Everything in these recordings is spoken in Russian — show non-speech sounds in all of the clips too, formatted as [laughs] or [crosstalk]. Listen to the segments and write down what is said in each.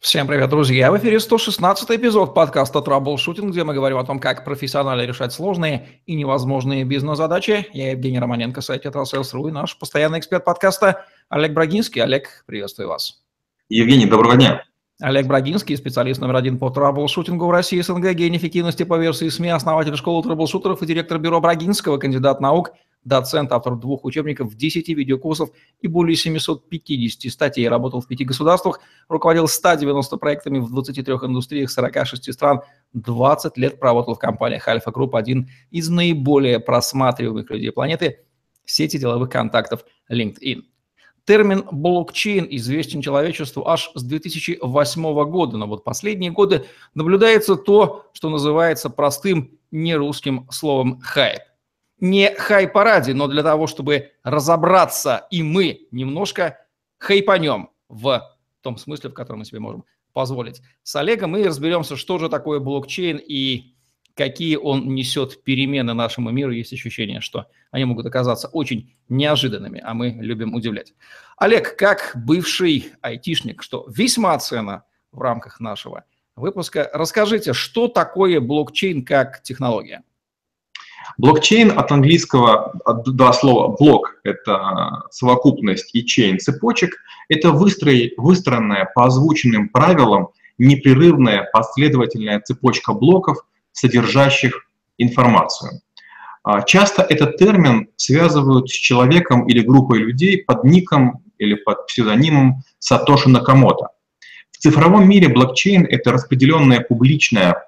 Всем привет, друзья! В эфире 116 эпизод подкаста «Траблшутинг», где мы говорим о том, как профессионально решать сложные и невозможные бизнес-задачи. Я Евгений Романенко, сайт «Тетрасейлс.ру» и наш постоянный эксперт подкаста Олег Брагинский. Олег, приветствую вас. Евгений, доброго дня. Олег Брагинский, специалист номер один по траблшутингу в России, СНГ, гений эффективности по версии СМИ, основатель школы траблшутеров и директор бюро Брагинского, кандидат наук – доцент, автор двух учебников, 10 видеокурсов и более 750 статей. Работал в пяти государствах, руководил 190 проектами в 23 индустриях 46 стран, 20 лет проработал в компаниях Альфа Групп, один из наиболее просматриваемых людей планеты сети деловых контактов LinkedIn. Термин блокчейн известен человечеству аж с 2008 года, но вот последние годы наблюдается то, что называется простым нерусским словом «хайп» не хай-параде, но для того, чтобы разобраться и мы немножко хайпанем в том смысле, в котором мы себе можем позволить. С Олегом мы разберемся, что же такое блокчейн и какие он несет перемены нашему миру. Есть ощущение, что они могут оказаться очень неожиданными, а мы любим удивлять. Олег, как бывший айтишник, что весьма ценно в рамках нашего выпуска, расскажите, что такое блокчейн как технология? Блокчейн от английского два слова блок – это совокупность и чейн – цепочек. Это выстроенная по озвученным правилам непрерывная последовательная цепочка блоков, содержащих информацию. А, часто этот термин связывают с человеком или группой людей под ником или под псевдонимом Сатоши Накамото. В цифровом мире блокчейн – это распределенная публичная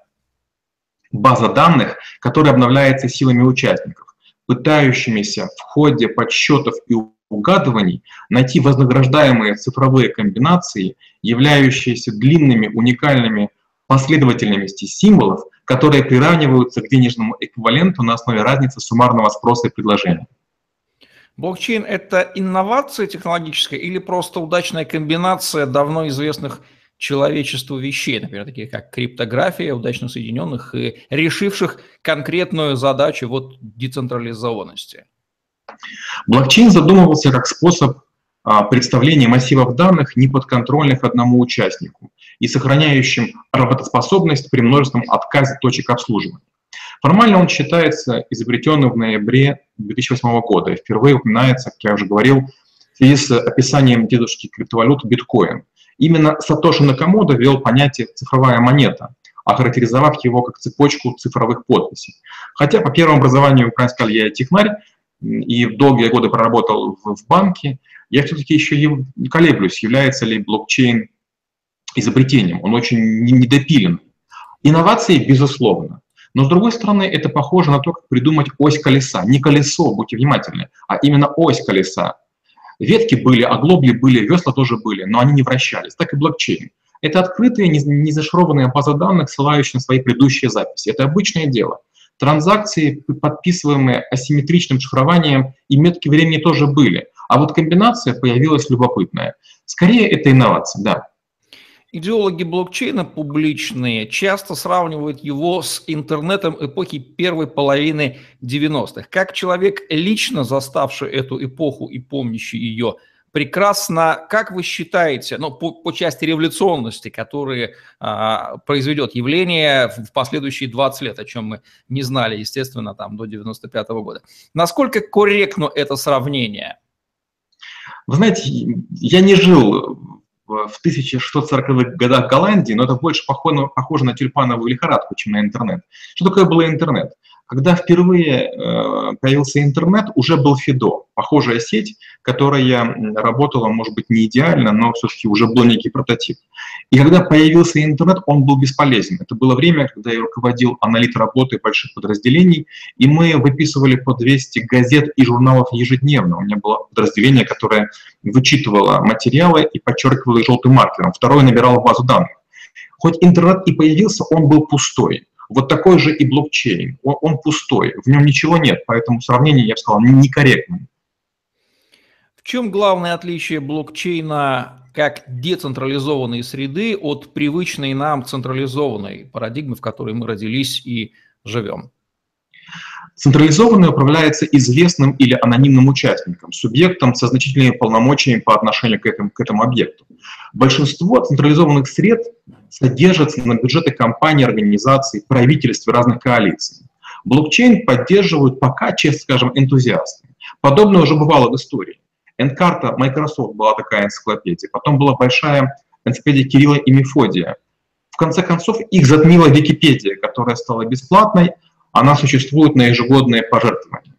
база данных, которая обновляется силами участников, пытающимися в ходе подсчетов и угадываний найти вознаграждаемые цифровые комбинации, являющиеся длинными уникальными последовательностями символов, которые приравниваются к денежному эквиваленту на основе разницы суммарного спроса и предложения. Блокчейн – это инновация технологическая или просто удачная комбинация давно известных человечеству вещей, например, такие как криптография, удачно соединенных и решивших конкретную задачу вот децентрализованности. Блокчейн задумывался как способ а, представления массивов данных, неподконтрольных одному участнику и сохраняющим работоспособность при множественном отказе точек обслуживания. Формально он считается изобретенным в ноябре 2008 года и впервые упоминается, как я уже говорил, в связи с описанием дедушки криптовалют биткоин. Именно Сатоши Накамото ввел понятие «цифровая монета», охарактеризовав его как цепочку цифровых подписей. Хотя по первому образованию, сказали, я технарь, и долгие годы проработал в, банке, я все-таки еще колеблюсь, является ли блокчейн изобретением. Он очень недопилен. Инновации, безусловно. Но с другой стороны, это похоже на то, как придумать ось колеса. Не колесо, будьте внимательны, а именно ось колеса. Ветки были, оглобли были, весла тоже были, но они не вращались. Так и блокчейн. Это открытые, не зашифрованные базы данных, ссылающие на свои предыдущие записи. Это обычное дело. Транзакции, подписываемые асимметричным шифрованием, и метки времени тоже были. А вот комбинация появилась любопытная. Скорее, это инновация, да. Идеологи блокчейна публичные часто сравнивают его с интернетом эпохи первой половины 90-х. Как человек, лично заставший эту эпоху и помнящий ее прекрасно, как вы считаете, ну, по, по части революционности, которые а, произведет явление в последующие 20 лет, о чем мы не знали, естественно, там до 95 -го года. Насколько корректно это сравнение? Вы знаете, я не жил в 1640-х годах Голландии, но это больше похоже, похоже на тюльпановую лихорадку, чем на интернет. Что такое было интернет? Когда впервые э, появился интернет, уже был Фидо, похожая сеть, которая работала, может быть, не идеально, но все-таки уже был некий прототип. И когда появился интернет, он был бесполезен. Это было время, когда я руководил аналит работы больших подразделений, и мы выписывали по 200 газет и журналов ежедневно. У меня было подразделение, которое вычитывало материалы и подчеркивало их желтым маркером. Второе набирало базу данных. Хоть интернет и появился, он был пустой. Вот такой же и блокчейн. Он, он пустой, в нем ничего нет, поэтому сравнение, я бы сказал, некорректное. В чем главное отличие блокчейна как децентрализованной среды от привычной нам централизованной парадигмы, в которой мы родились и живем? Централизованное управляется известным или анонимным участником, субъектом со значительными полномочиями по отношению к этому, к этому объекту. Большинство централизованных средств содержатся на бюджеты компаний, организаций, правительств разных коалиций. Блокчейн поддерживают пока, честно скажем, энтузиасты. Подобное уже бывало в истории. Энкарта Microsoft была такая энциклопедия, потом была большая энциклопедия Кирилла и Мефодия. В конце концов, их затмила Википедия, которая стала бесплатной, она существует на ежегодные пожертвования.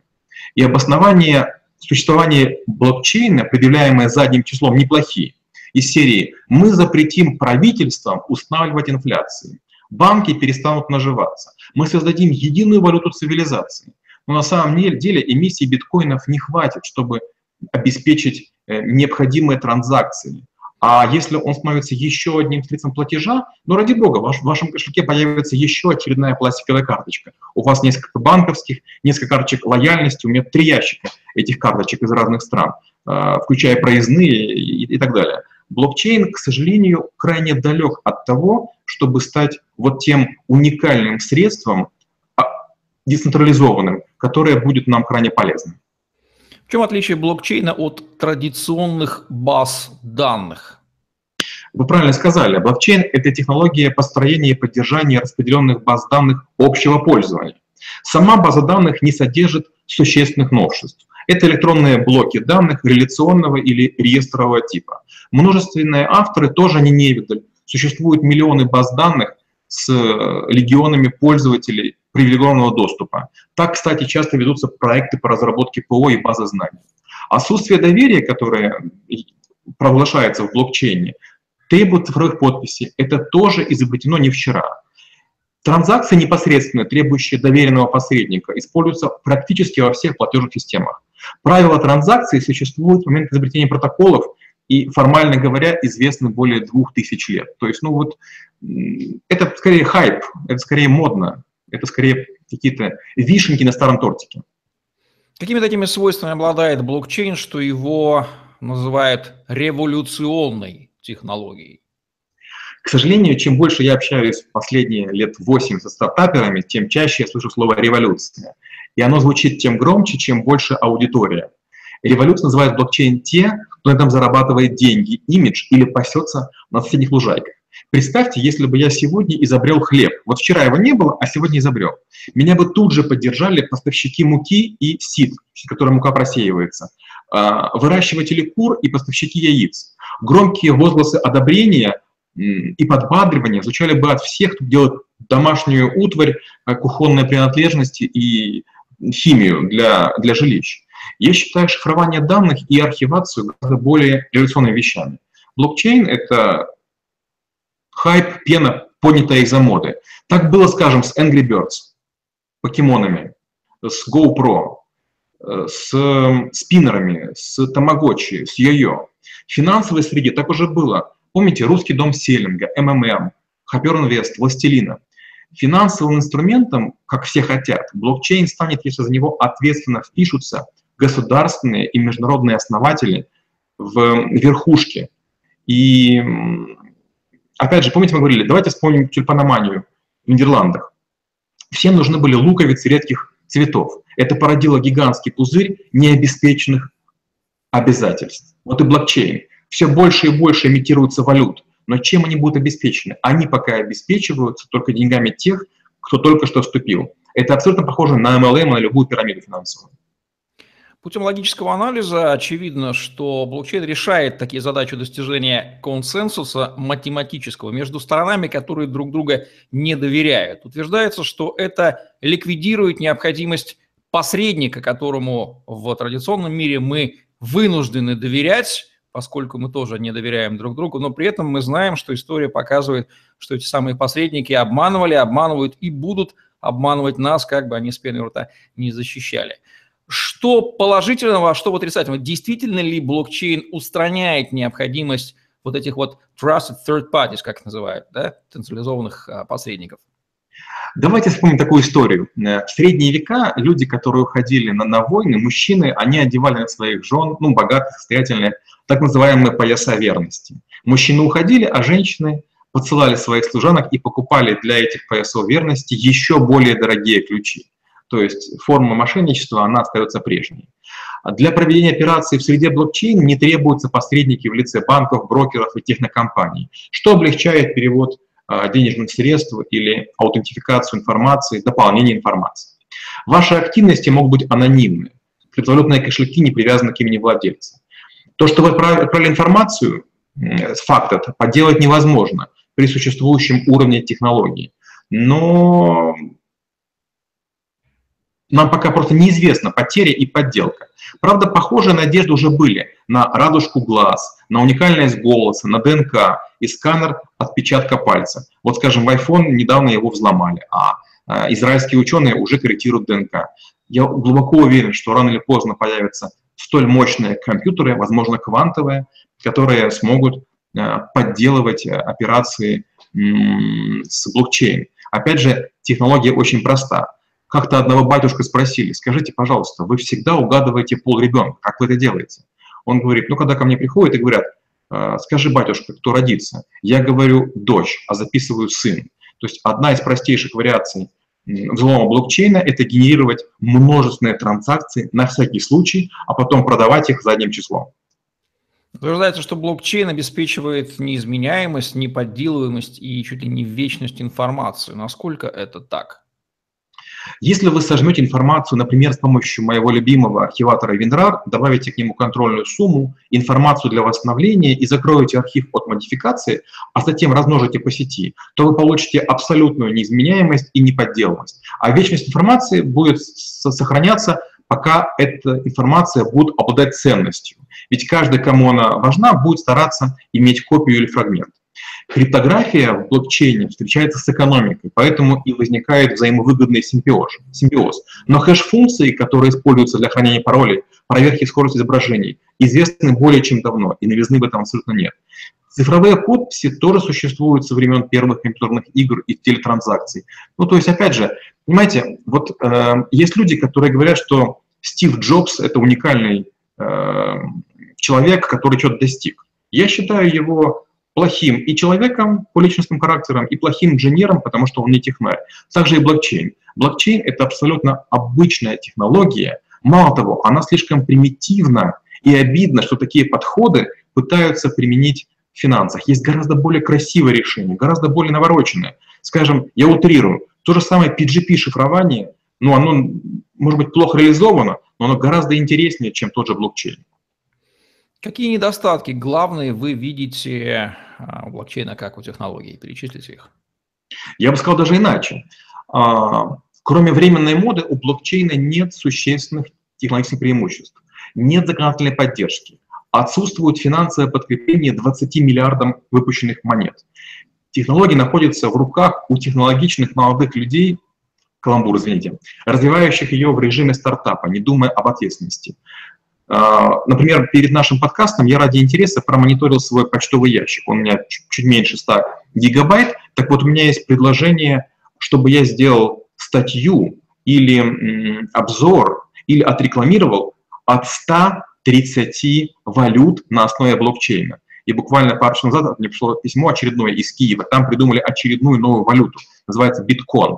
И обоснование существования блокчейна, предъявляемое задним числом, неплохие. Из серии «Мы запретим правительствам устанавливать инфляцию, банки перестанут наживаться, мы создадим единую валюту цивилизации». Но на самом деле эмиссии биткоинов не хватит, чтобы обеспечить э, необходимые транзакции. А если он становится еще одним средством платежа, ну, ради бога, в вашем кошельке появится еще очередная пластиковая карточка. У вас несколько банковских, несколько карточек лояльности, у меня три ящика этих карточек из разных стран, э, включая проездные и, и так далее. Блокчейн, к сожалению, крайне далек от того, чтобы стать вот тем уникальным средством, а, децентрализованным, которое будет нам крайне полезным чем отличие блокчейна от традиционных баз данных? Вы правильно сказали, блокчейн — это технология построения и поддержания распределенных баз данных общего пользования. Сама база данных не содержит существенных новшеств. Это электронные блоки данных реляционного или реестрового типа. Множественные авторы тоже не невидаль. Существуют миллионы баз данных с легионами пользователей привилегированного доступа. Так, кстати, часто ведутся проекты по разработке ПО и базы знаний. Отсутствие доверия, которое провозглашается в блокчейне, требует цифровых подписей. Это тоже изобретено не вчера. Транзакции непосредственно, требующие доверенного посредника, используются практически во всех платежных системах. Правила транзакции существуют в момент изобретения протоколов и, формально говоря, известны более двух тысяч лет. То есть, ну вот, это скорее хайп, это скорее модно. Это скорее какие-то вишенки на старом тортике. Какими такими свойствами обладает блокчейн, что его называют революционной технологией? К сожалению, чем больше я общаюсь последние лет 8 со стартаперами, тем чаще я слышу слово «революция». И оно звучит тем громче, чем больше аудитория. Революция называет блокчейн те, кто на этом зарабатывает деньги, имидж или пасется на соседних лужайках. Представьте, если бы я сегодня изобрел хлеб. Вот вчера его не было, а сегодня изобрел. Меня бы тут же поддержали поставщики муки и сит, в которой мука просеивается, а, выращиватели кур и поставщики яиц. Громкие возгласы одобрения и подбадривания звучали бы от всех, кто делает домашнюю утварь, а, кухонные принадлежности и химию для, для жилищ. Я считаю шифрование данных и архивацию гораздо более революционными вещами. Блокчейн — это хайп, пена, понятая из-за моды. Так было, скажем, с Angry Birds, покемонами, с GoPro, э, с спиннерами, с Тамагочи, с Йо-Йо. В финансовой среде так уже было. Помните, русский дом Селлинга, МММ, Хапер Инвест, Властелина. Финансовым инструментом, как все хотят, блокчейн станет, если за него ответственно впишутся государственные и международные основатели в верхушке. И опять же, помните, мы говорили, давайте вспомним тюльпаноманию в Нидерландах. Всем нужны были луковицы редких цветов. Это породило гигантский пузырь необеспеченных обязательств. Вот и блокчейн. Все больше и больше имитируется валют. Но чем они будут обеспечены? Они пока обеспечиваются только деньгами тех, кто только что вступил. Это абсолютно похоже на MLM, на любую пирамиду финансовую. Путем логического анализа очевидно, что блокчейн решает такие задачи достижения консенсуса математического между сторонами, которые друг друга не доверяют. Утверждается, что это ликвидирует необходимость посредника, которому в традиционном мире мы вынуждены доверять, поскольку мы тоже не доверяем друг другу, но при этом мы знаем, что история показывает, что эти самые посредники обманывали, обманывают и будут обманывать нас, как бы они с пеной рта не защищали. Что положительного, а что отрицательного? Действительно ли блокчейн устраняет необходимость вот этих вот trusted third parties, как их называют, да, централизованных а, посредников? Давайте вспомним такую историю. Э, в средние века люди, которые уходили на, на войны, мужчины, они одевали на своих жен, ну, богатые, состоятельные, так называемые пояса верности. Мужчины уходили, а женщины посылали своих служанок и покупали для этих поясов верности еще более дорогие ключи. То есть форма мошенничества, она остается прежней. Для проведения операций в среде блокчейн не требуются посредники в лице банков, брокеров и технокомпаний, что облегчает перевод а, денежных средств или аутентификацию информации, дополнение информации. Ваши активности могут быть анонимны. Криптовалютные кошельки не привязаны к имени владельца. То, что вы отправили информацию, факт это, подделать невозможно при существующем уровне технологий. Но нам пока просто неизвестна потеря и подделка. Правда, похожие надежды уже были на радужку глаз, на уникальность голоса, на ДНК и сканер отпечатка пальца. Вот, скажем, в iPhone недавно его взломали, а э, израильские ученые уже корректируют ДНК. Я глубоко уверен, что рано или поздно появятся столь мощные компьютеры, возможно, квантовые, которые смогут э, подделывать э, операции с блокчейн. Опять же, технология очень проста. Как-то одного батюшка спросили, скажите, пожалуйста, вы всегда угадываете пол ребенка, как вы это делаете? Он говорит, ну, когда ко мне приходят и говорят, «Э, скажи, батюшка, кто родится? Я говорю дочь, а записываю сын. То есть одна из простейших вариаций взлома блокчейна – это генерировать множественные транзакции на всякий случай, а потом продавать их задним числом. Утверждается, что блокчейн обеспечивает неизменяемость, неподделываемость и чуть ли не вечность информации. Насколько это так? Если вы сожмете информацию, например, с помощью моего любимого архиватора WinRAR, добавите к нему контрольную сумму, информацию для восстановления и закроете архив от модификации, а затем размножите по сети, то вы получите абсолютную неизменяемость и неподделанность. А вечность информации будет сохраняться, пока эта информация будет обладать ценностью. Ведь каждый, кому она важна, будет стараться иметь копию или фрагмент. Криптография в блокчейне встречается с экономикой, поэтому и возникает взаимовыгодный симбиоз. симбиоз. Но хэш-функции, которые используются для хранения паролей, проверки скорости изображений, известны более чем давно, и новизны в этом абсолютно нет. Цифровые подписи тоже существуют со времен первых компьютерных игр и телетранзакций. Ну, то есть, опять же, понимаете, вот э, есть люди, которые говорят, что Стив Джобс — это уникальный э, человек, который что-то достиг. Я считаю его плохим и человеком по личностным характерам, и плохим инженером, потому что он не технарь. Также и блокчейн. Блокчейн — это абсолютно обычная технология. Мало того, она слишком примитивна, и обидно, что такие подходы пытаются применить в финансах. Есть гораздо более красивое решение, гораздо более навороченное. Скажем, я утрирую, то же самое PGP-шифрование, ну, оно, может быть, плохо реализовано, но оно гораздо интереснее, чем тот же блокчейн. Какие недостатки главные вы видите а, у блокчейна как у технологий? Перечислите их. Я бы сказал даже иначе. А, кроме временной моды, у блокчейна нет существенных технологических преимуществ. Нет законодательной поддержки. Отсутствует финансовое подкрепление 20 миллиардам выпущенных монет. Технологии находятся в руках у технологичных молодых людей, каламбур, извините, развивающих ее в режиме стартапа, не думая об ответственности. А, например, перед нашим подкастом я ради интереса промониторил свой почтовый ящик. Он у меня чуть меньше 100 гигабайт. Так вот, у меня есть предложение, чтобы я сделал статью или обзор, или отрекламировал от 130 валют на основе блокчейна. И буквально пару часов назад мне пришло письмо очередное из Киева. Там придумали очередную новую валюту. Называется биткоин.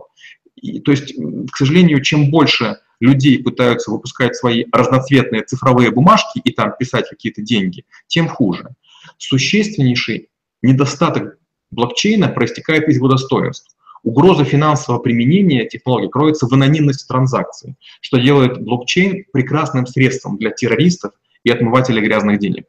И, то есть, к сожалению, чем больше людей пытаются выпускать свои разноцветные цифровые бумажки и там писать какие-то деньги, тем хуже. Существеннейший недостаток блокчейна проистекает из его достоинств. Угроза финансового применения технологий кроется в анонимности транзакций, что делает блокчейн прекрасным средством для террористов и отмывателей грязных денег.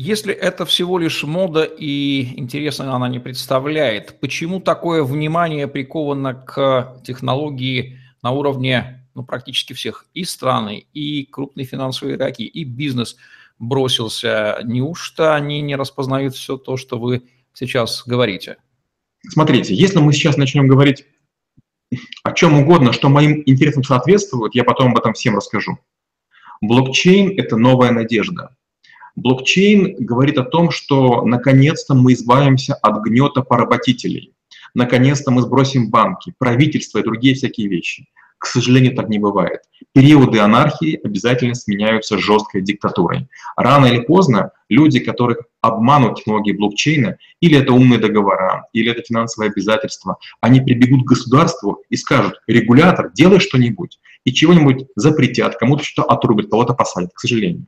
Если это всего лишь мода и интересно она не представляет, почему такое внимание приковано к технологии на уровне ну, практически всех и страны, и крупные финансовые игроки, и бизнес бросился. Неужто они не распознают все то, что вы сейчас говорите? Смотрите, если мы сейчас начнем говорить о чем угодно, что моим интересам соответствует, я потом об этом всем расскажу. Блокчейн — это новая надежда. Блокчейн говорит о том, что наконец-то мы избавимся от гнета поработителей. Наконец-то мы сбросим банки, правительство и другие всякие вещи. К сожалению, так не бывает. Периоды анархии обязательно сменяются жесткой диктатурой. Рано или поздно люди, которых обманут технологии блокчейна, или это умные договора, или это финансовые обязательства, они прибегут к государству и скажут, регулятор, делай что-нибудь, и чего-нибудь запретят, кому-то что-то отрубят, кого-то посадят, к сожалению.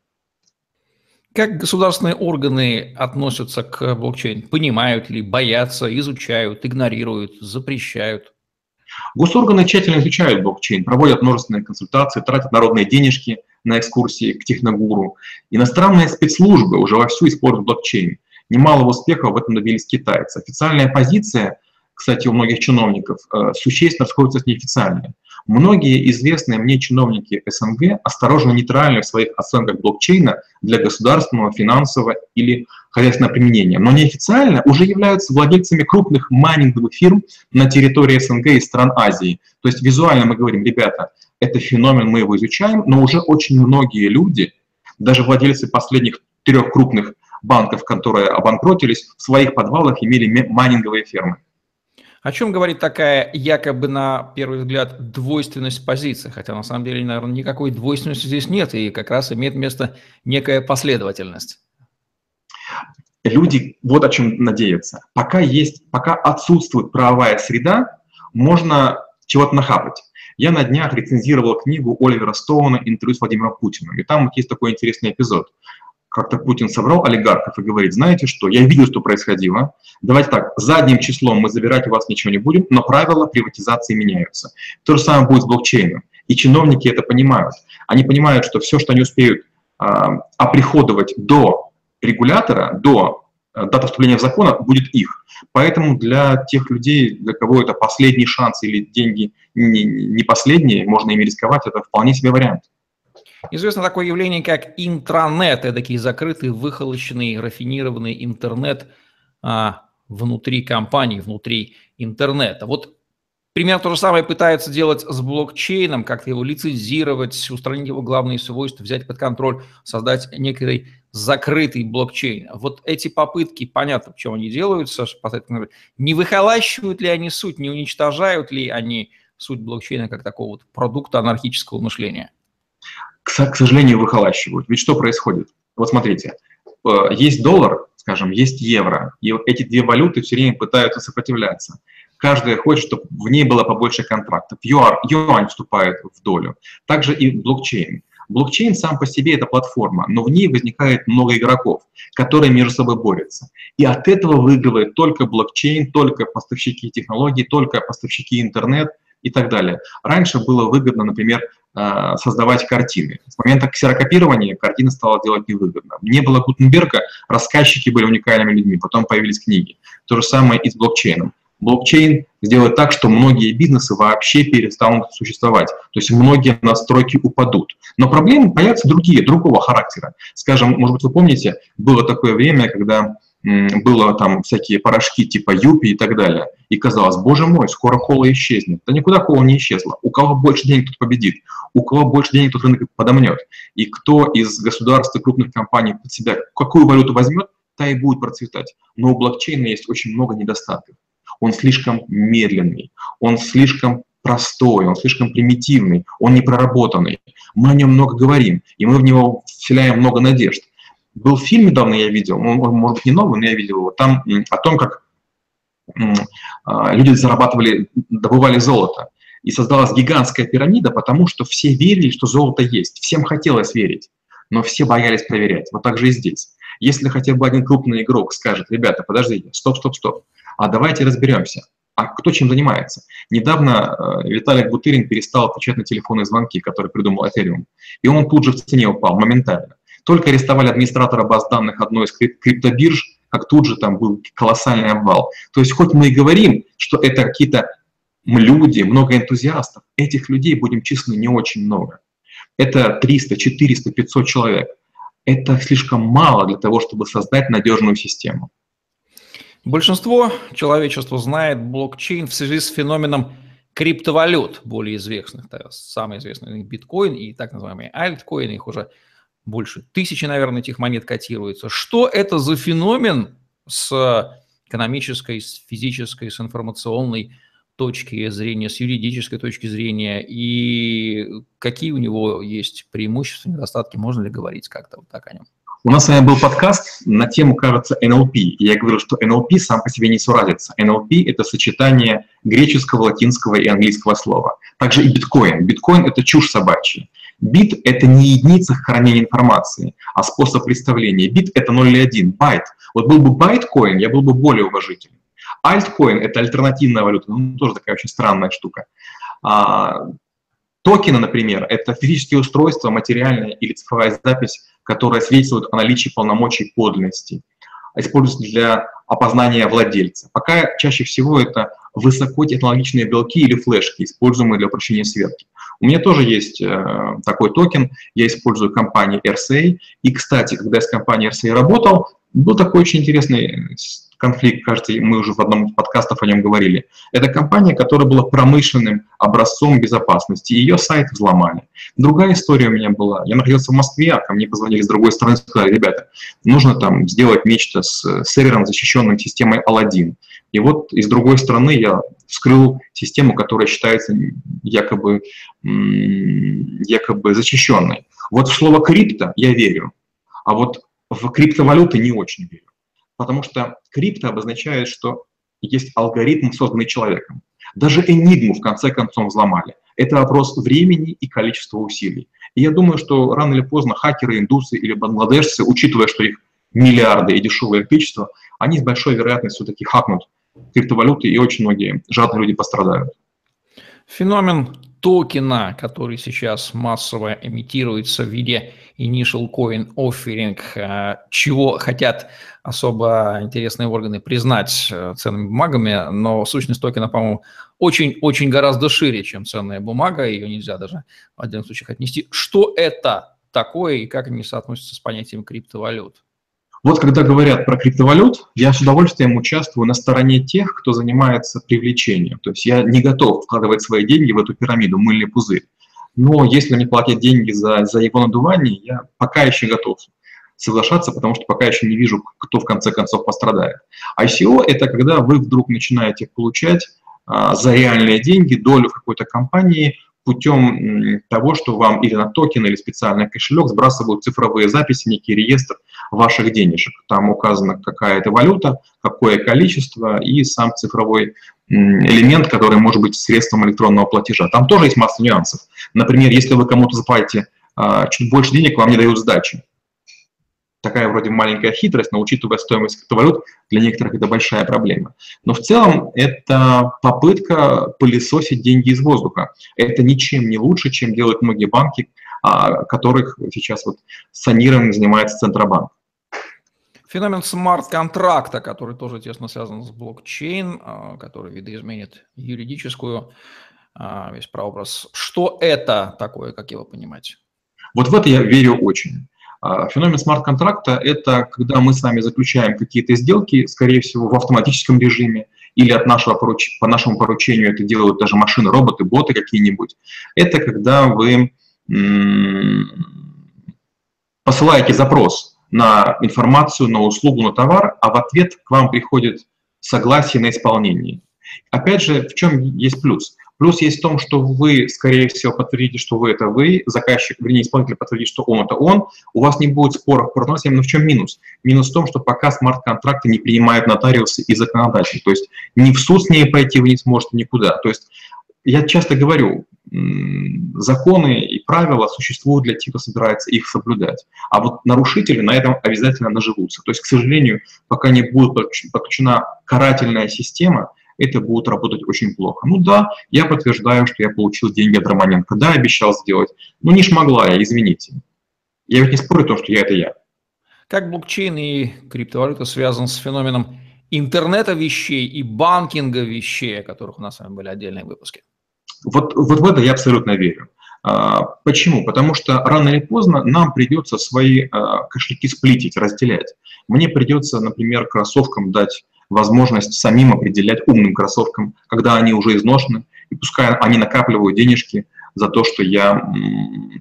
Как государственные органы относятся к блокчейну? Понимают ли, боятся, изучают, игнорируют, запрещают? Госорганы тщательно изучают блокчейн, проводят множественные консультации, тратят народные денежки на экскурсии к техногуру. Иностранные спецслужбы уже вовсю используют блокчейн. Немалого успеха в этом добились китайцы. Официальная позиция, кстати, у многих чиновников, э, существенно расходится с неофициальной. Многие известные мне чиновники СНГ осторожно нейтральны в своих оценках блокчейна для государственного, финансового или хозяйственного применения, но неофициально уже являются владельцами крупных майнинговых фирм на территории СНГ и стран Азии. То есть визуально мы говорим, ребята, это феномен, мы его изучаем, но уже очень многие люди, даже владельцы последних трех крупных банков, которые обанкротились, в своих подвалах имели майнинговые фермы. О чем говорит такая якобы на первый взгляд двойственность позиции? Хотя на самом деле, наверное, никакой двойственности здесь нет, и как раз имеет место некая последовательность. Люди вот о чем надеются. Пока есть, пока отсутствует правовая среда, можно чего-то нахапать. Я на днях рецензировал книгу Оливера Стоуна «Интервью с Владимиром Путиным». И там есть такой интересный эпизод как-то Путин собрал олигархов и говорит, знаете что, я видел, что происходило, давайте так, задним числом мы забирать у вас ничего не будем, но правила приватизации меняются. То же самое будет с блокчейном. И чиновники это понимают. Они понимают, что все, что они успеют а, оприходовать до регулятора, до а, даты вступления в закон, будет их. Поэтому для тех людей, для кого это последний шанс или деньги не, не последние, можно ими рисковать, это вполне себе вариант. Известно такое явление, как интранет, такие закрытый, выхолощенный, рафинированный интернет а, внутри компании, внутри интернета. Вот примерно то же самое пытаются делать с блокчейном, как-то его лицензировать, устранить его главные свойства, взять под контроль, создать некий закрытый блокчейн. Вот эти попытки, понятно, почему они делаются, не выхолащивают ли они суть, не уничтожают ли они суть блокчейна как такого вот продукта анархического мышления? К, сожалению, выхолащивают. Ведь что происходит? Вот смотрите, э, есть доллар, скажем, есть евро, и эти две валюты все время пытаются сопротивляться. Каждая хочет, чтобы в ней было побольше контрактов. Юар, юань вступает в долю. Также и блокчейн. Блокчейн сам по себе это платформа, но в ней возникает много игроков, которые между собой борются. И от этого выигрывает только блокчейн, только поставщики технологий, только поставщики интернет и так далее. Раньше было выгодно, например, Э, создавать картины. С момента ксерокопирования картины стало делать невыгодно. Не было Гутенберга, рассказчики были уникальными людьми, потом появились книги. То же самое и с блокчейном. Блокчейн сделает так, что многие бизнесы вообще перестанут существовать. То есть многие настройки упадут. Но проблемы появятся другие, другого характера. Скажем, может быть, вы помните, было такое время, когда было там всякие порошки типа Юпи и так далее. И казалось, боже мой, скоро кола исчезнет. Да никуда кола не исчезла. У кого больше денег, тот победит. У кого больше денег, тот рынок подомнет. И кто из государств и крупных компаний под себя какую валюту возьмет, та и будет процветать. Но у блокчейна есть очень много недостатков. Он слишком медленный, он слишком простой, он слишком примитивный, он непроработанный. Мы о нем много говорим, и мы в него вселяем много надежд. Был фильм недавно, я видел, он, может быть, не новый, но я видел его, там о том, как а, люди зарабатывали, добывали золото. И создалась гигантская пирамида, потому что все верили, что золото есть. Всем хотелось верить, но все боялись проверять. Вот так же и здесь. Если хотя бы один крупный игрок скажет, ребята, подождите, стоп, стоп, стоп, а давайте разберемся, а кто чем занимается? Недавно э, Виталий Бутырин перестал отвечать на телефонные звонки, которые придумал Ethereum, и он тут же в цене упал моментально. Только арестовали администратора баз данных одной из криптобирж, как тут же там был колоссальный обвал. То есть хоть мы и говорим, что это какие-то люди, много энтузиастов, этих людей будем численно не очень много. Это 300, 400, 500 человек. Это слишком мало для того, чтобы создать надежную систему. Большинство человечества знает блокчейн в связи с феноменом криптовалют, более известных. Самый известный биткоин и так называемые альткоины, их уже больше тысячи, наверное, этих монет котируется. Что это за феномен с экономической, с физической, с информационной точки зрения, с юридической точки зрения, и какие у него есть преимущества, недостатки, можно ли говорить как-то вот так о нем? У нас с вами был подкаст на тему, кажется, NLP. Я говорил, что NLP сам по себе не суразится. NLP — это сочетание греческого, латинского и английского слова. Также и биткоин. Биткоин — это чушь собачья. Бит — это не единица хранения информации, а способ представления. Бит — это 0 или 1, байт. Вот был бы байткоин, я был бы более уважительным. Альткоин — это альтернативная валюта, ну, тоже такая очень странная штука. А, токены, например, это физические устройства, материальная или цифровая запись, которая свидетельствует о наличии полномочий подлинности, используются для опознания владельца. Пока чаще всего это высокотехнологичные брелки или флешки, используемые для упрощения сверки. У меня тоже есть э, такой токен, я использую компанию RSA. И, кстати, когда я с компанией RSA работал, был такой очень интересный конфликт, кажется, мы уже в одном из подкастов о нем говорили. Это компания, которая была промышленным образцом безопасности. Ее сайт взломали. Другая история у меня была. Я находился в Москве, а ко мне позвонили с другой стороны сказали, ребята, нужно там сделать нечто с сервером, защищенным системой Aladdin. И вот из другой стороны я вскрыл систему, которая считается якобы, якобы защищенной. Вот в слово крипто я верю, а вот в криптовалюты не очень верю потому что крипто обозначает, что есть алгоритм, созданный человеком. Даже энигму в конце концов взломали. Это вопрос времени и количества усилий. И я думаю, что рано или поздно хакеры, индусы или бангладешцы, учитывая, что их миллиарды и дешевое электричество, они с большой вероятностью все-таки хакнут криптовалюты, и очень многие жадные люди пострадают. Феномен токена, который сейчас массово эмитируется в виде Initial Coin Offering, э, чего хотят особо интересные органы признать э, ценными бумагами, но сущность токена, по-моему, очень-очень гораздо шире, чем ценная бумага, ее нельзя даже в отдельных случаях отнести. Что это такое и как они соотносятся с понятием криптовалют? Вот когда говорят про криптовалют, я с удовольствием участвую на стороне тех, кто занимается привлечением. То есть я не готов вкладывать свои деньги в эту пирамиду, мыльный пузырь. Но если мне платят деньги за, за его надувание, я пока еще готов соглашаться, потому что пока еще не вижу, кто в конце концов пострадает. ICO – это когда вы вдруг начинаете получать а, за реальные деньги долю в какой-то компании путем того, что вам или на токен, или специальный кошелек сбрасывают цифровые записи, некий реестр ваших денежек. Там указана какая-то валюта, какое количество и сам цифровой элемент, который может быть средством электронного платежа. Там тоже есть масса нюансов. Например, если вы кому-то заплатите а, чуть больше денег, вам не дают сдачи такая вроде маленькая хитрость, но учитывая стоимость криптовалют, для некоторых это большая проблема. Но в целом это попытка пылесосить деньги из воздуха. Это ничем не лучше, чем делают многие банки, а, которых сейчас вот санированием занимается Центробанк. Феномен смарт-контракта, который тоже тесно связан с блокчейн, а, который видоизменит юридическую а, весь прообраз. Что это такое, как его понимать? Вот в это я верю очень. А, феномен смарт-контракта – это когда мы с вами заключаем какие-то сделки, скорее всего, в автоматическом режиме, или от нашего по нашему поручению это делают даже машины, роботы, боты какие-нибудь. Это когда вы посылаете запрос на информацию, на услугу, на товар, а в ответ к вам приходит согласие на исполнение. Опять же, в чем есть плюс? Плюс есть в том, что вы, скорее всего, подтвердите, что вы это вы, заказчик, вернее, исполнитель подтвердит, что он это он, у вас не будет споров по но в чем минус? Минус в том, что пока смарт-контракты не принимают нотариусы и законодатели, то есть ни в суд с ней пойти вы не сможете никуда. То есть я часто говорю, законы и правила существуют для тех, кто собирается их соблюдать. А вот нарушители на этом обязательно наживутся. То есть, к сожалению, пока не будет подключена карательная система, это будет работать очень плохо. Ну да, я подтверждаю, что я получил деньги от Романенко. Да, обещал сделать. Ну не шмогла я, извините. Я ведь не спорю то, что я это я. Как блокчейн и криптовалюта связан с феноменом интернета вещей и банкинга вещей, о которых у нас с вами были отдельные выпуски? Вот, вот в это я абсолютно верю. А, почему? Потому что рано или поздно нам придется свои а, кошельки сплитить, разделять. Мне придется, например, кроссовкам дать возможность самим определять умным кроссовкам, когда они уже изношены, и пускай они накапливают денежки за то, что я,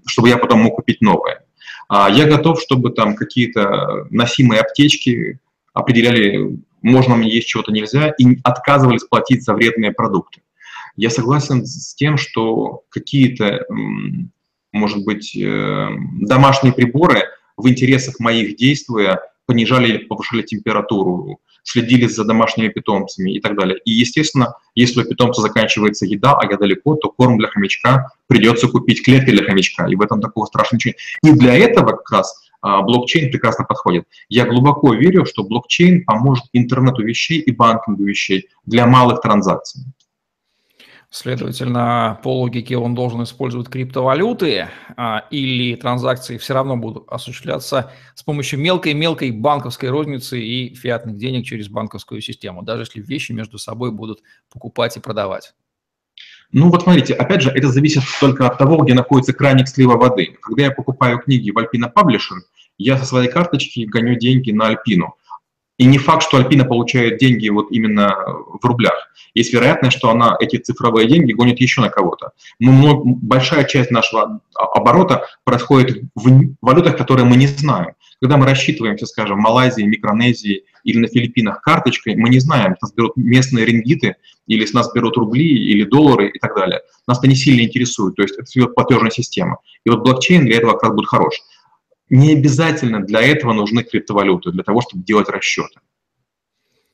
чтобы я потом мог купить новое. А я готов, чтобы там какие-то носимые аптечки определяли, можно мне есть, чего-то нельзя, и отказывались платить за вредные продукты. Я согласен с тем, что какие-то, может быть, э, домашние приборы в интересах моих действия понижали или повышали температуру, следили за домашними питомцами и так далее. И, естественно, если у питомца заканчивается еда, а я далеко, то корм для хомячка придется купить клетки для хомячка, и в этом такого страшного ничего. И для этого как раз а, блокчейн прекрасно подходит. Я глубоко верю, что блокчейн поможет интернету вещей и банкингу вещей для малых транзакций. Следовательно, по логике он должен использовать криптовалюты а, или транзакции все равно будут осуществляться с помощью мелкой-мелкой банковской розницы и фиатных денег через банковскую систему, даже если вещи между собой будут покупать и продавать. Ну вот смотрите, опять же, это зависит только от того, где находится краник слива воды. Когда я покупаю книги в Alpina Publisher, я со своей карточки гоню деньги на Альпину. И не факт, что Альпина получает деньги вот именно в рублях. Есть вероятность, что она эти цифровые деньги гонит еще на кого-то. Но большая часть нашего оборота происходит в валютах, которые мы не знаем. Когда мы рассчитываемся, скажем, в Малайзии, Микронезии или на Филиппинах карточкой, мы не знаем, с нас берут местные рингиты, или с нас берут рубли, или доллары и так далее. Нас это не сильно интересует, то есть это платежная система. И вот блокчейн для этого как раз будет хорош. Не обязательно для этого нужны криптовалюты, для того, чтобы делать расчеты.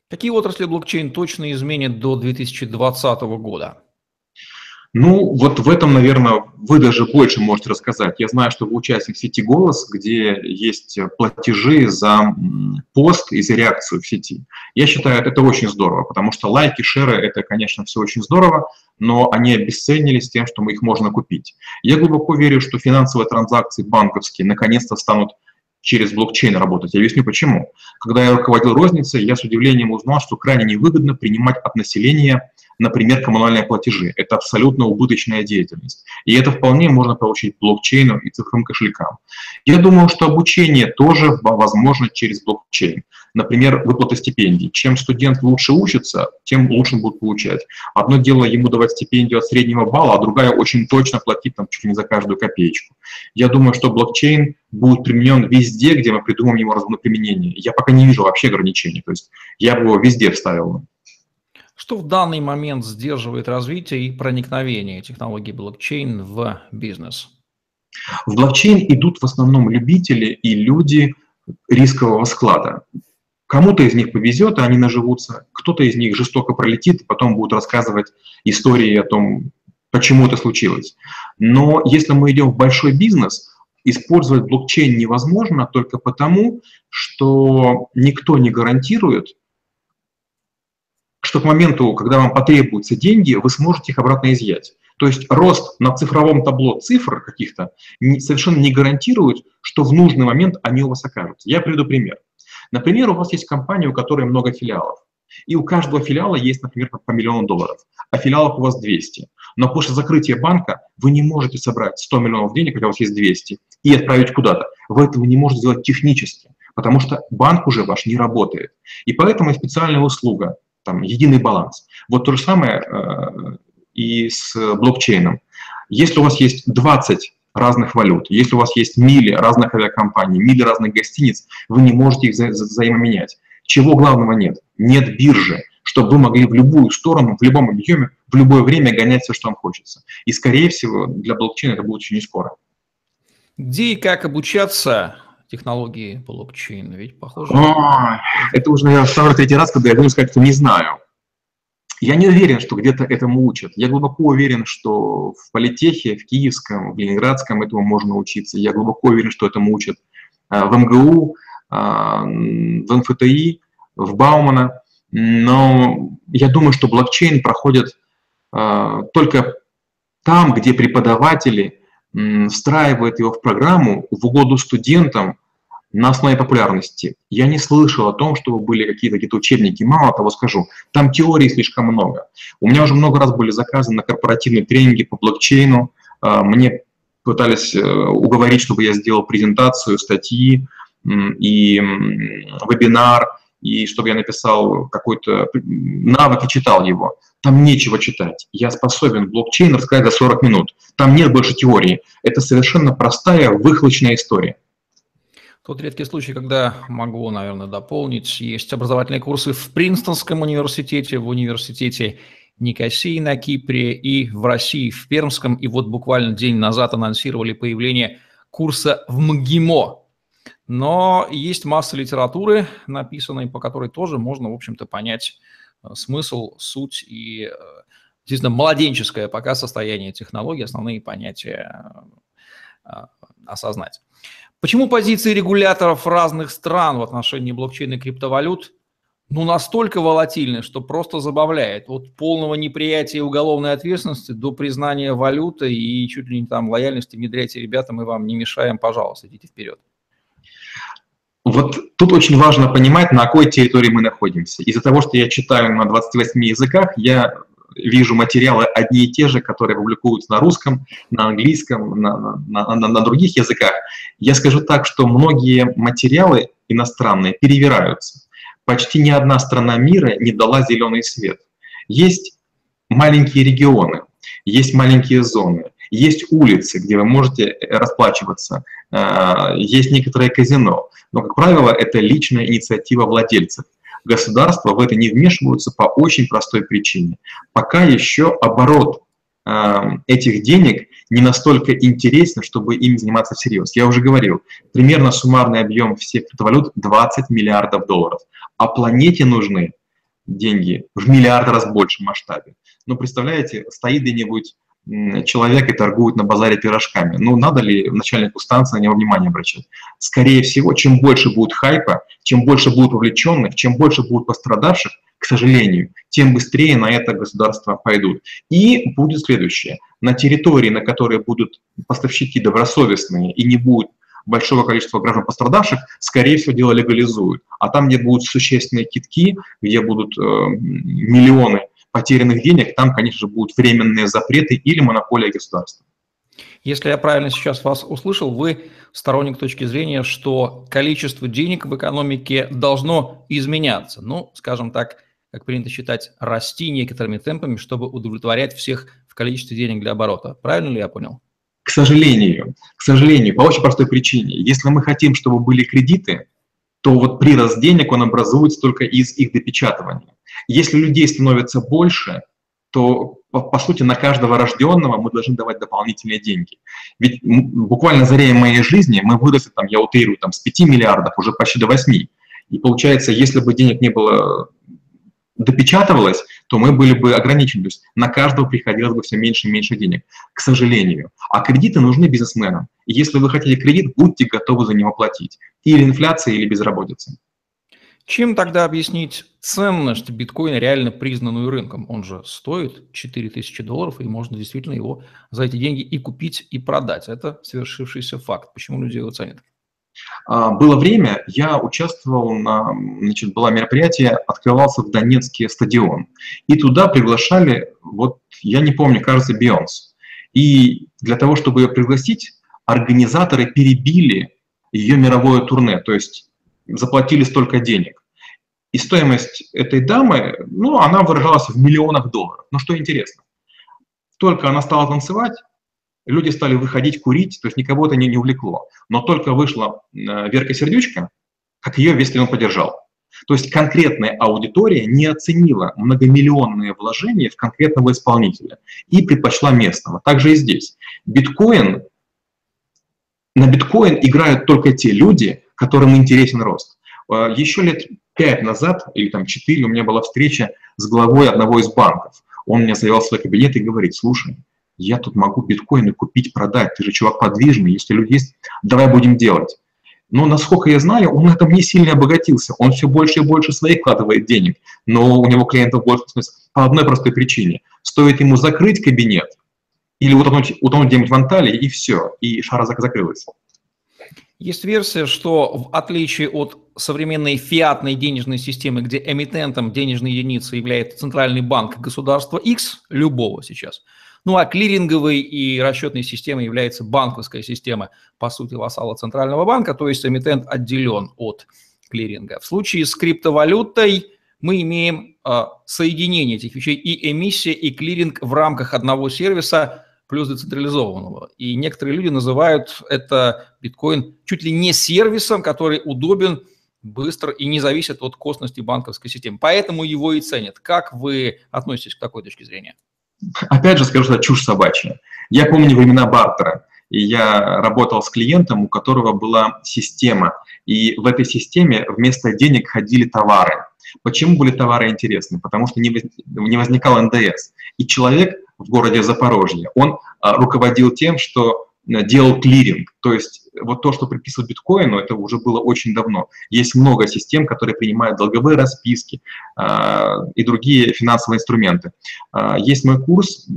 Какие отрасли блокчейн точно изменит до 2020 года? Ну, вот в этом, наверное, вы даже больше можете рассказать. Я знаю, что вы участник сети «Голос», где есть платежи за пост и за реакцию в сети. Я считаю, это очень здорово, потому что лайки, шеры – это, конечно, все очень здорово, но они обесценились тем, что мы их можно купить. Я глубоко верю, что финансовые транзакции банковские наконец-то станут через блокчейн работать. Я объясню почему. Когда я руководил розницей, я с удивлением узнал, что крайне невыгодно принимать от населения например, коммунальные платежи. Это абсолютно убыточная деятельность. И это вполне можно получить блокчейном и цифровым кошелькам. Я думаю, что обучение тоже возможно через блокчейн. Например, выплата стипендий. Чем студент лучше учится, тем лучше он будет получать. Одно дело ему давать стипендию от среднего балла, а другая очень точно платить там чуть ли не за каждую копеечку. Я думаю, что блокчейн будет применен везде, где мы придумаем его разумное применение. Я пока не вижу вообще ограничений. То есть я бы его везде вставил. Что в данный момент сдерживает развитие и проникновение технологий блокчейн в бизнес? В блокчейн идут в основном любители и люди рискового склада. Кому-то из них повезет, и они наживутся, кто-то из них жестоко пролетит, и потом будут рассказывать истории о том, почему это случилось. Но если мы идем в большой бизнес, использовать блокчейн невозможно только потому, что никто не гарантирует, что к моменту, когда вам потребуются деньги, вы сможете их обратно изъять. То есть рост на цифровом табло цифр каких-то совершенно не гарантирует, что в нужный момент они у вас окажутся. Я приведу пример. Например, у вас есть компания, у которой много филиалов. И у каждого филиала есть, например, по миллиону долларов, а филиалов у вас 200. Но после закрытия банка вы не можете собрать 100 миллионов денег, когда у вас есть 200, и отправить куда-то. Вы этого не можете сделать технически, потому что банк уже ваш не работает. И поэтому специальная услуга там, единый баланс. Вот то же самое э, и с блокчейном. Если у вас есть 20 разных валют, если у вас есть мили разных авиакомпаний, мили разных гостиниц, вы не можете их вза вза взаимоменять. Чего главного нет? Нет биржи, чтобы вы могли в любую сторону, в любом объеме, в любое время гонять все, что вам хочется. И, скорее всего, для блокчейна это будет очень не скоро. Где и как обучаться технологии блокчейн? Ведь похоже... О, это уже, наверное, второй, третий раз, когда я буду сказать, что не знаю. Я не уверен, что где-то этому учат. Я глубоко уверен, что в политехе, в Киевском, в Ленинградском этому можно учиться. Я глубоко уверен, что этому учат а, в МГУ, а, в МФТИ, в Баумана. Но я думаю, что блокчейн проходит а, только там, где преподаватели встраивает его в программу в угоду студентам на основе популярности. Я не слышал о том, чтобы были какие-то какие учебники. Мало того скажу, там теории слишком много. У меня уже много раз были заказы на корпоративные тренинги по блокчейну. А, мне пытались э, уговорить, чтобы я сделал презентацию, статьи и вебинар, и чтобы я написал какой-то навык и читал его. Там нечего читать. Я способен блокчейн рассказать за 40 минут. Там нет больше теории. Это совершенно простая, выхлочная история. Тот редкий случай, когда могу, наверное, дополнить, есть образовательные курсы в Принстонском университете, в университете Никосии на Кипре и в России, в Пермском. И вот буквально день назад анонсировали появление курса в МГИМО. Но есть масса литературы, написанной, по которой тоже можно, в общем-то, понять э, смысл, суть и, действительно, э, младенческое пока состояние технологий, основные понятия э, осознать. Почему позиции регуляторов разных стран в отношении блокчейна и криптовалют ну, настолько волатильны, что просто забавляет. От полного неприятия уголовной ответственности до признания валюты и чуть ли не там лояльности внедряйте, ребята, мы вам не мешаем, пожалуйста, идите вперед. Вот тут очень важно понимать, на какой территории мы находимся. Из-за того, что я читаю на 28 языках, я вижу материалы одни и те же, которые публикуются на русском, на английском, на, на, на, на других языках. Я скажу так, что многие материалы иностранные перевираются. Почти ни одна страна мира не дала зеленый свет. Есть маленькие регионы, есть маленькие зоны, есть улицы, где вы можете расплачиваться, э, есть некоторые казино, но, как правило, это личная инициатива владельцев. Государства в это не вмешиваются по очень простой причине. Пока еще оборот э, этих денег не настолько интересен, чтобы им заниматься всерьез. Я уже говорил, примерно суммарный объем всех криптовалют 20 миллиардов долларов, а планете нужны деньги в миллиард раз больше масштабе. Ну, представляете, стоит где-нибудь человек и торгует на базаре пирожками. Ну, надо ли начальнику станции на него внимание обращать? Скорее всего, чем больше будет хайпа, чем больше будет вовлеченных, чем больше будет пострадавших, к сожалению, тем быстрее на это государство пойдут. И будет следующее. На территории, на которой будут поставщики добросовестные и не будет большого количества граждан пострадавших, скорее всего, дело легализуют. А там, где будут существенные китки, где будут э, миллионы потерянных денег, там, конечно же, будут временные запреты или монополия государства. Если я правильно сейчас вас услышал, вы сторонник точки зрения, что количество денег в экономике должно изменяться. Ну, скажем так, как принято считать, расти некоторыми темпами, чтобы удовлетворять всех в количестве денег для оборота. Правильно ли я понял? К сожалению, к сожалению, по очень простой причине. Если мы хотим, чтобы были кредиты, то вот прирост денег, он образуется только из их допечатывания. Если людей становится больше, то, по, по сути, на каждого рожденного мы должны давать дополнительные деньги. Ведь буквально за время моей жизни мы выросли, там, я утрирую, там, с 5 миллиардов уже почти до 8. И получается, если бы денег не было допечатывалось, то мы были бы ограничены. То есть на каждого приходилось бы все меньше и меньше денег, к сожалению. А кредиты нужны бизнесменам. И если вы хотите кредит, будьте готовы за него платить. Или инфляция, или безработица. Чем тогда объяснить ценность биткоина, реально признанную рынком? Он же стоит 4000 долларов, и можно действительно его за эти деньги и купить, и продать. Это совершившийся факт. Почему люди его ценят? А, было время, я участвовал на, значит, было мероприятие, открывался в Донецке стадион. И туда приглашали, вот я не помню, кажется, Бионс. И для того, чтобы ее пригласить, организаторы перебили ее мировое турне. То есть заплатили столько денег. И стоимость этой дамы, ну, она выражалась в миллионах долларов. Но что интересно, только она стала танцевать, люди стали выходить курить, то есть никого это не, не увлекло. Но только вышла э, Верка Сердючка, как ее весь стадион поддержал. То есть конкретная аудитория не оценила многомиллионные вложения в конкретного исполнителя и предпочла местного. Также и здесь. Биткоин, на биткоин играют только те люди, которым интересен рост. Э, Еще лет пять назад, или там четыре, у меня была встреча с главой одного из банков. Он мне заявил в свой кабинет и говорит, слушай, я тут могу биткоины купить, продать, ты же чувак подвижный, если люди есть, давай будем делать. Но, насколько я знаю, он на этом не сильно обогатился. Он все больше и больше своих вкладывает денег, но у него клиентов больше по одной простой причине. Стоит ему закрыть кабинет или утонуть, утонуть где-нибудь в Анталии, и все, и шара закрылась. Есть версия, что в отличие от современной фиатной денежной системы, где эмитентом денежной единицы является центральный банк государства X, любого сейчас, ну а клиринговой и расчетной системой является банковская система, по сути, вассала центрального банка, то есть эмитент отделен от клиринга. В случае с криптовалютой мы имеем э, соединение этих вещей и эмиссия, и клиринг в рамках одного сервиса, плюс децентрализованного. И некоторые люди называют это биткоин чуть ли не сервисом, который удобен быстро и не зависит от косности банковской системы. Поэтому его и ценят. Как вы относитесь к такой точке зрения? Опять же скажу, что это чушь собачья. Я помню времена бартера, и я работал с клиентом, у которого была система, и в этой системе вместо денег ходили товары. Почему были товары интересны? Потому что не возникал НДС. И человек в городе Запорожье, он а, руководил тем, что Э, делал клиринг. То есть вот то, что приписывал биткоину, это уже было очень давно. Есть много систем, которые принимают долговые расписки э, и другие финансовые инструменты. Э, есть мой курс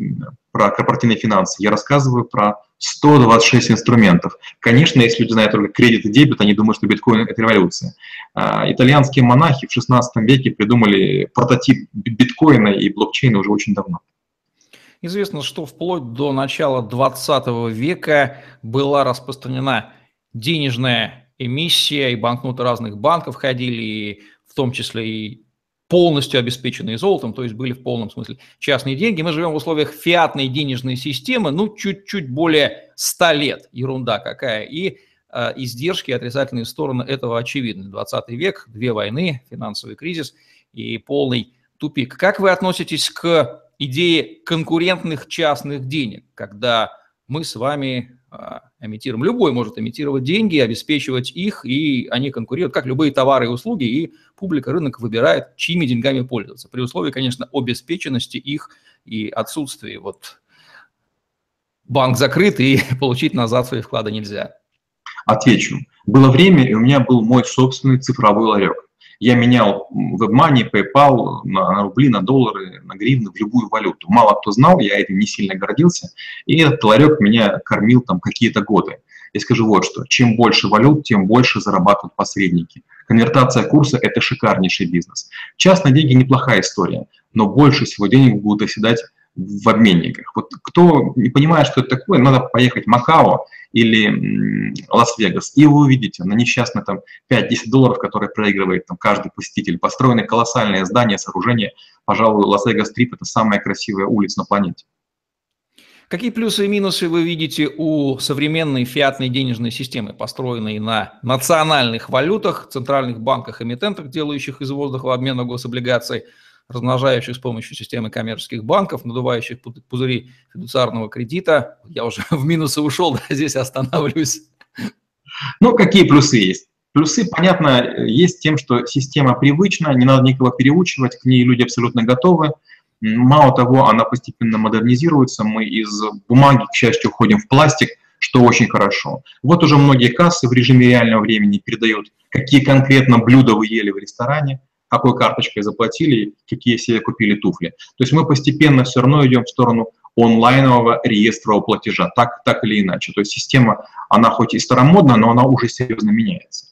про корпоративные финансы. Я рассказываю про 126 инструментов. Конечно, если люди знают только кредит и дебет, они думают, что биткоин – это революция. Э, итальянские монахи в 16 веке придумали прототип биткоина и блокчейна уже очень давно. Известно, что вплоть до начала 20 века была распространена денежная эмиссия, и банкноты разных банков ходили, и в том числе и полностью обеспеченные золотом, то есть были в полном смысле частные деньги. Мы живем в условиях фиатной денежной системы, ну, чуть-чуть более 100 лет, ерунда какая. И э, издержки, отрицательные стороны этого очевидны. 20 век, две войны, финансовый кризис и полный тупик. Как вы относитесь к идеи конкурентных частных денег, когда мы с вами а, эмитируем. Любой может эмитировать деньги, обеспечивать их, и они конкурируют, как любые товары и услуги, и публика, рынок выбирает, чьими деньгами пользоваться. При условии, конечно, обеспеченности их и отсутствии. Вот банк закрыт, и [laughs] получить назад свои вклады нельзя. Отвечу. Было время, и у меня был мой собственный цифровой ларек. Я менял WebMoney, PayPal на рубли, на доллары, на гривны, в любую валюту. Мало кто знал, я этим не сильно гордился. И этот ларек меня кормил там какие-то годы. Я скажу вот что, чем больше валют, тем больше зарабатывают посредники. Конвертация курса – это шикарнейший бизнес. Частные деньги – неплохая история, но больше всего денег будут оседать в обменниках. Вот кто не понимает, что это такое, надо поехать в Макао или Лас-Вегас, и вы увидите на несчастные там 5-10 долларов, которые проигрывает там каждый посетитель, построены колоссальные здания, сооружения. Пожалуй, Лас-Вегас-Стрип – это самая красивая улица на планете. Какие плюсы и минусы вы видите у современной фиатной денежной системы, построенной на национальных валютах, центральных банках, эмитентах, делающих из воздуха обмен на гособлигации – размножающих с помощью системы коммерческих банков, надувающих пузыри фидуциарного кредита. Я уже [laughs] в минусы ушел, да, [laughs] здесь останавливаюсь. Ну, какие плюсы есть? Плюсы, понятно, есть тем, что система привычна, не надо никого переучивать, к ней люди абсолютно готовы. Мало того, она постепенно модернизируется, мы из бумаги, к счастью, уходим в пластик, что очень хорошо. Вот уже многие кассы в режиме реального времени передают, какие конкретно блюда вы ели в ресторане, какой карточкой заплатили, какие себе купили туфли. То есть мы постепенно все равно идем в сторону онлайнового реестрового платежа, так, так или иначе. То есть система, она хоть и старомодна, но она уже серьезно меняется.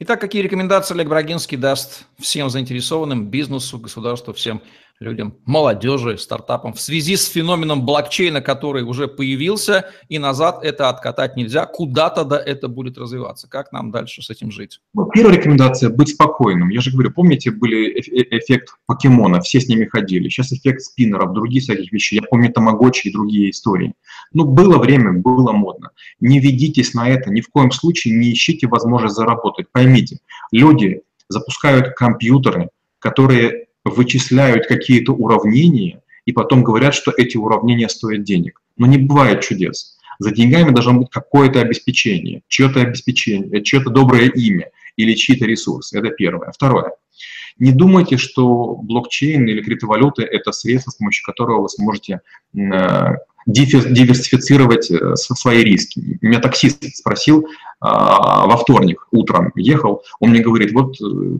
Итак, какие рекомендации Олег Брагинский даст всем заинтересованным, бизнесу, государству, всем людям, молодежи, стартапам в связи с феноменом блокчейна, который уже появился, и назад это откатать нельзя, куда-то да это будет развиваться. Как нам дальше с этим жить? Ну, первая рекомендация – быть спокойным. Я же говорю, помните, были эффект покемона, все с ними ходили. Сейчас эффект спиннеров, другие всяких вещей. Я помню тамагочи и другие истории. Ну, было время, было модно. Не ведитесь на это, ни в коем случае не ищите возможность заработать. Поймите, люди запускают компьютеры, которые вычисляют какие-то уравнения и потом говорят, что эти уравнения стоят денег. Но не бывает чудес. За деньгами должно быть какое-то обеспечение, чье-то обеспечение, чье-то доброе имя или чьи-то ресурсы. Это первое. Второе. Не думайте, что блокчейн или криптовалюты – это средство, с помощью которого вы сможете э, диверсифицировать э, свои риски. Меня таксист спросил а, во вторник утром, ехал, он мне говорит, вот э,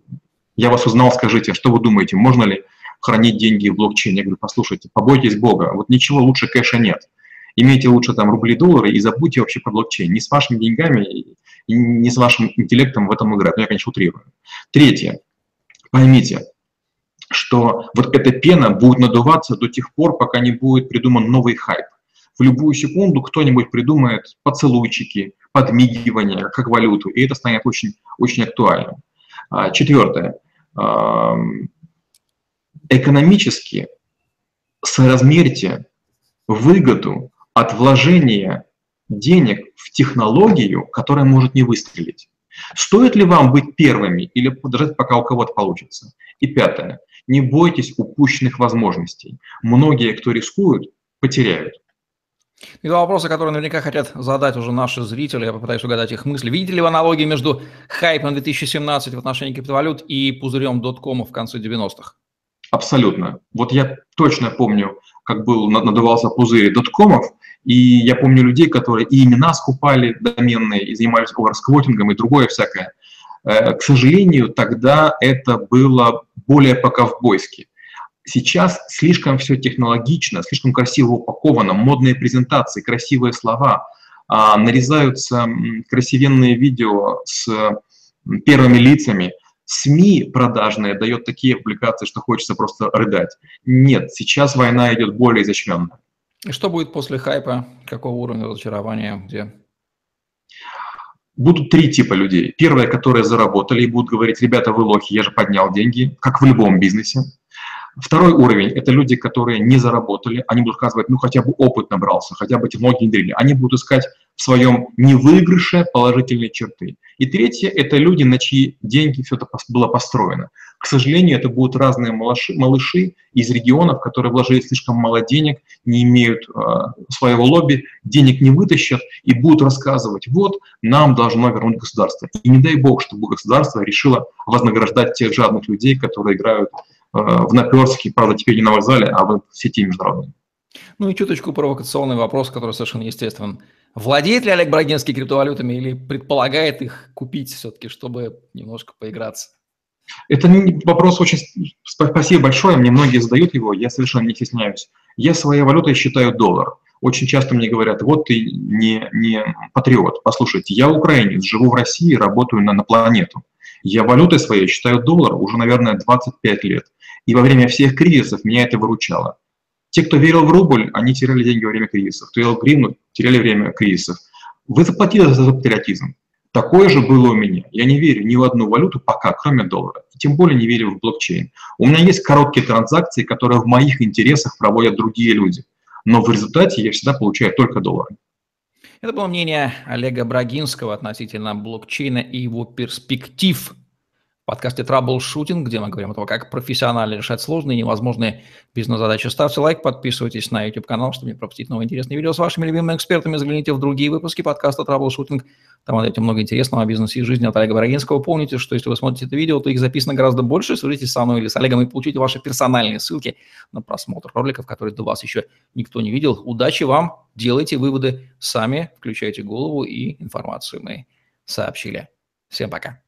я вас узнал, скажите, что вы думаете, можно ли хранить деньги в блокчейне? Я говорю, послушайте, побойтесь Бога, вот ничего лучше кэша нет. Имейте лучше там рубли, доллары и забудьте вообще про блокчейн. Не с вашими деньгами не с вашим интеллектом в этом играть. Но я, конечно, утрирую. Третье. Поймите, что вот эта пена будет надуваться до тех пор, пока не будет придуман новый хайп. В любую секунду кто-нибудь придумает поцелуйчики, подмигивания, как валюту, и это станет очень, очень актуальным. А, четвертое экономически соразмерьте выгоду от вложения денег в технологию, которая может не выстрелить. Стоит ли вам быть первыми или подождать, пока у кого-то получится? И пятое. Не бойтесь упущенных возможностей. Многие, кто рискуют, потеряют. И два вопроса, которые наверняка хотят задать уже наши зрители, я попытаюсь угадать их мысли. Видите ли вы аналогии между хайпом 2017 в отношении криптовалют и пузырем доткома в конце 90-х? Абсолютно. Вот я точно помню, как был надувался пузырь доткомов, и я помню людей, которые и имена скупали доменные, и занимались оверсквотингом, и другое всякое. Э, к сожалению, тогда это было более по-ковбойски. Сейчас слишком все технологично, слишком красиво упаковано, модные презентации, красивые слова, а, нарезаются красивенные видео с первыми лицами. СМИ продажные дает такие публикации, что хочется просто рыдать. Нет, сейчас война идет более изощренно. И что будет после хайпа? Какого уровня разочарования? Где? Будут три типа людей. Первые, которые заработали и будут говорить, ребята, вы лохи, я же поднял деньги, как в любом бизнесе. Второй уровень – это люди, которые не заработали, они будут сказывать, ну хотя бы опыт набрался, хотя бы технологии внедрили. Они будут искать в своем невыигрыше положительные черты. И третье – это люди, на чьи деньги все это было построено. К сожалению, это будут разные малыши, малыши из регионов, которые вложили слишком мало денег, не имеют э, своего лобби, денег не вытащат и будут рассказывать, вот, нам должно вернуть государство. И не дай бог, чтобы государство решило вознаграждать тех жадных людей, которые играют в Наперске, правда, теперь не на вокзале, а в сети международной. Ну и чуточку провокационный вопрос, который совершенно естествен. Владеет ли Олег Брагинский криптовалютами или предполагает их купить все-таки, чтобы немножко поиграться? Это вопрос очень... Спасибо большое, мне многие задают его, я совершенно не стесняюсь. Я своей валютой считаю доллар. Очень часто мне говорят, вот ты не, не патриот. Послушайте, я украинец, живу в России, работаю на, на планету. Я валютой своей считаю доллар уже, наверное, 25 лет. И во время всех кризисов меня это выручало. Те, кто верил в рубль, они теряли деньги во время кризисов. Кто верил в гривну, теряли время кризисов. Вы заплатили за патриотизм. Такое же было у меня. Я не верю ни в одну валюту пока, кроме доллара. И тем более не верю в блокчейн. У меня есть короткие транзакции, которые в моих интересах проводят другие люди. Но в результате я всегда получаю только доллары. Это было мнение Олега Брагинского относительно блокчейна и его перспектив подкасте «Траблшутинг», где мы говорим о том, как профессионально решать сложные и невозможные бизнес-задачи. Ставьте лайк, подписывайтесь на YouTube-канал, чтобы не пропустить новые интересные видео с вашими любимыми экспертами. Загляните в другие выпуски подкаста «Траблшутинг». Там найдете много интересного о бизнесе и жизни от Олега Бородинского. Помните, что если вы смотрите это видео, то их записано гораздо больше. Свяжитесь со мной или с Олегом и получите ваши персональные ссылки на просмотр роликов, которые до вас еще никто не видел. Удачи вам, делайте выводы сами, включайте голову и информацию мы сообщили. Всем пока.